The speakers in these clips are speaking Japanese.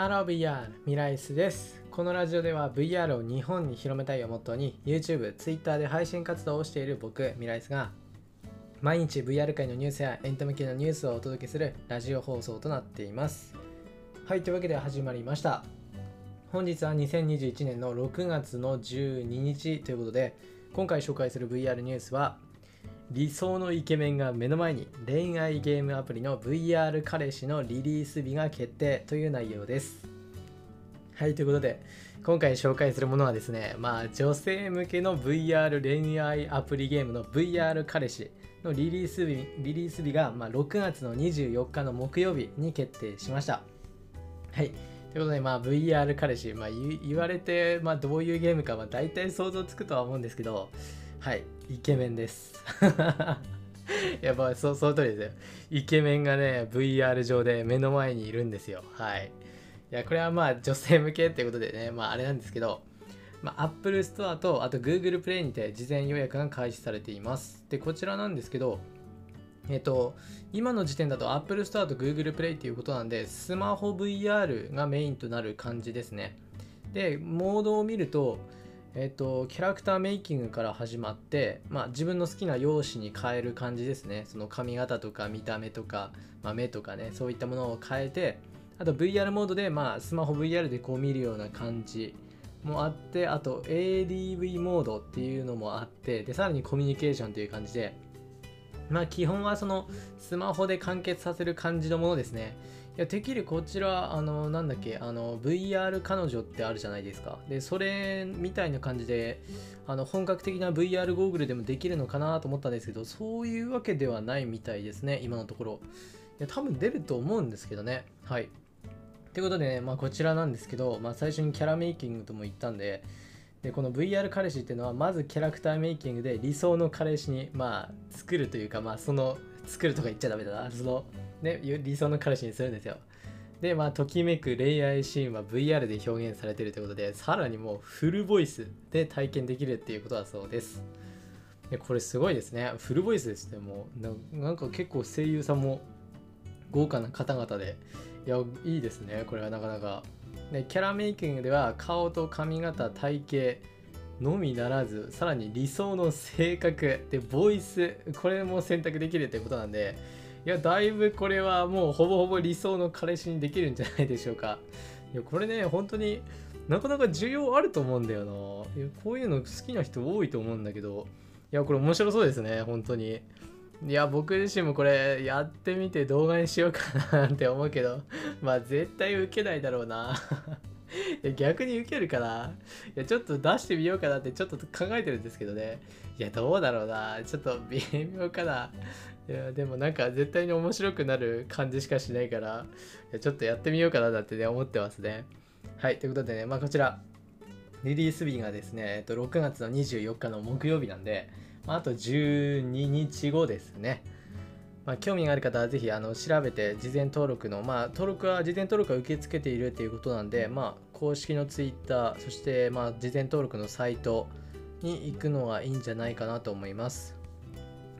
ハロー VR ミライスです。このラジオでは VR を日本に広めたいをモットーに YouTube、Twitter で配信活動をしている僕ミライスが毎日 VR 界のニュースやエンタメ系のニュースをお届けするラジオ放送となっています。はいというわけで始まりました。本日は2021年の6月の12日ということで今回紹介する VR ニュースは理想のイケメンが目の前に恋愛ゲームアプリの VR 彼氏のリリース日が決定という内容です。はいということで今回紹介するものはですねまあ女性向けの VR 恋愛アプリゲームの VR 彼氏のリリース日リリース日が、まあ、6月の24日の木曜日に決定しました。はいということで、まあ、VR 彼氏、まあ、言われて、まあ、どういうゲームか、まあ、大体想像つくとは思うんですけど、はい、イケメンです。やばい、そその通りですよ。イケメンがね、VR 上で目の前にいるんですよ。はい。いや、これはまあ女性向けっていうことでね、まああれなんですけど、まあ、Apple Store とあと Google Play にて事前予約が開始されています。で、こちらなんですけど、えっと、今の時点だと Apple Store と Google Play っていうことなんで、スマホ VR がメインとなる感じですね。で、モードを見ると、えっ、と、キャラクターメイキングから始まって、まあ、自分の好きな容姿に変える感じですね。その髪型とか見た目とか、まあ、目とかね、そういったものを変えて、あと VR モードで、まあ、スマホ VR でこう見るような感じもあって、あと ADV モードっていうのもあって、で、さらにコミュニケーションという感じで、まあ、基本はそのスマホで完結させる感じのものですね。や、てっきりこちら、あの、なんだっけ、あの、VR 彼女ってあるじゃないですか。で、それみたいな感じで、あの、本格的な VR ゴーグルでもできるのかなと思ったんですけど、そういうわけではないみたいですね、今のところ。いや、多分出ると思うんですけどね。はい。ということでね、まあ、こちらなんですけど、まあ、最初にキャラメイキングとも言ったんで、でこの VR 彼氏っていうのはまずキャラクターメイキングで理想の彼氏にまあ作るというかまあその作るとか言っちゃダメだなそのね、理想の彼氏にするんですよ。で、まあ、ときめく恋愛シーンは VR で表現されてるということで、さらにもうフルボイスで体験できるっていうことだそうです。でこれすごいですね。フルボイスですね。もうなんか結構声優さんも豪華な方々で、いや、いいですね。これはなかなか。でキャラメイキングでは顔と髪型、体型のみならず、さらに理想の性格で、ボイス、これも選択できるということなんで、いや、だいぶこれはもうほぼほぼ理想の彼氏にできるんじゃないでしょうか。いや、これね、本当になかなか需要あると思うんだよな。いやこういうの好きな人多いと思うんだけど、いや、これ面白そうですね、本当に。いや、僕自身もこれやってみて動画にしようかなって思うけど、まあ絶対受けないだろうな。逆に受けるかないや、ちょっと出してみようかなってちょっと考えてるんですけどね。いや、どうだろうな。ちょっと微妙かな。いやでもなんか絶対に面白くなる感じしかしないからいやちょっとやってみようかなだってね思ってますねはいということでねまあこちらリリース日がですね、えっと、6月の24日の木曜日なんで、まあ、あと12日後ですねまあ、興味がある方はぜひあの調べて事前登録の、まあ、登録は事前登録は受け付けているということなんで、まあ、公式の Twitter そしてまあ事前登録のサイトに行くのがいいんじゃないかなと思います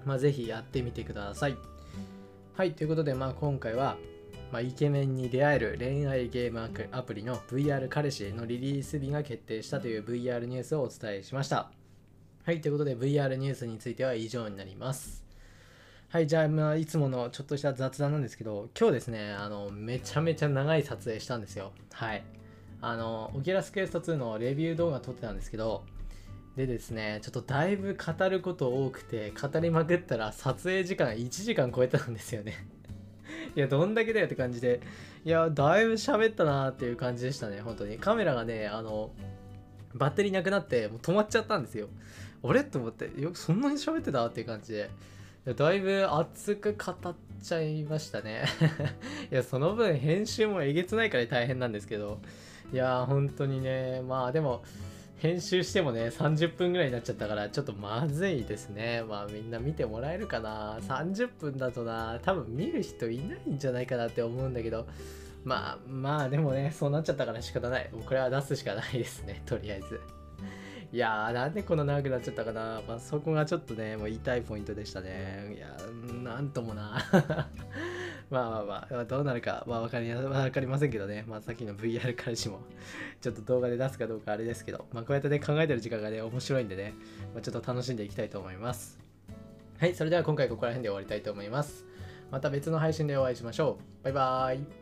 まあ、ぜひやってみてください。はい、ということで、まあ、今回は、まあ、イケメンに出会える恋愛ゲームアプリの VR 彼氏のリリース日が決定したという VR ニュースをお伝えしました。はい、ということで VR ニュースについては以上になります。はい、じゃあ、まあ、いつものちょっとした雑談なんですけど、今日ですね、あの、めちゃめちゃ長い撮影したんですよ。はい。あの、オキラスクエスト2のレビュー動画撮ってたんですけど、でですね、ちょっとだいぶ語ること多くて、語りまくったら撮影時間1時間超えたんですよね いや、どんだけだよって感じで、いや、だいぶ喋ったなっていう感じでしたね、本当に。カメラがね、あの、バッテリーなくなって、もう止まっちゃったんですよ。俺と思って、よくそんなに喋ってた？っていう感じで。だいぶ熱く語っちゃいましたね いや、その分編集もえげつないから大変なんですけど、いや、本当にね、まあでも、編集してもね、30分ぐらいになっちゃったから、ちょっとまずいですね。まあみんな見てもらえるかな。30分だとな、多分見る人いないんじゃないかなって思うんだけど、まあまあでもね、そうなっちゃったから仕方ない。もうこれは出すしかないですね、とりあえず。いやー、なんでこんな長くなっちゃったかな。まあそこがちょっとね、もう言いたいポイントでしたね。いやー、なんともな。まあまあまあ、どうなるかは分かり分かりませんけどね。まあさっきの VR 彼氏もちょっと動画で出すかどうかあれですけど、まあこうやってね、考えてる時間がね、面白いんでね、まあ、ちょっと楽しんでいきたいと思います。はい、それでは今回ここら辺で終わりたいと思います。また別の配信でお会いしましょう。バイバーイ。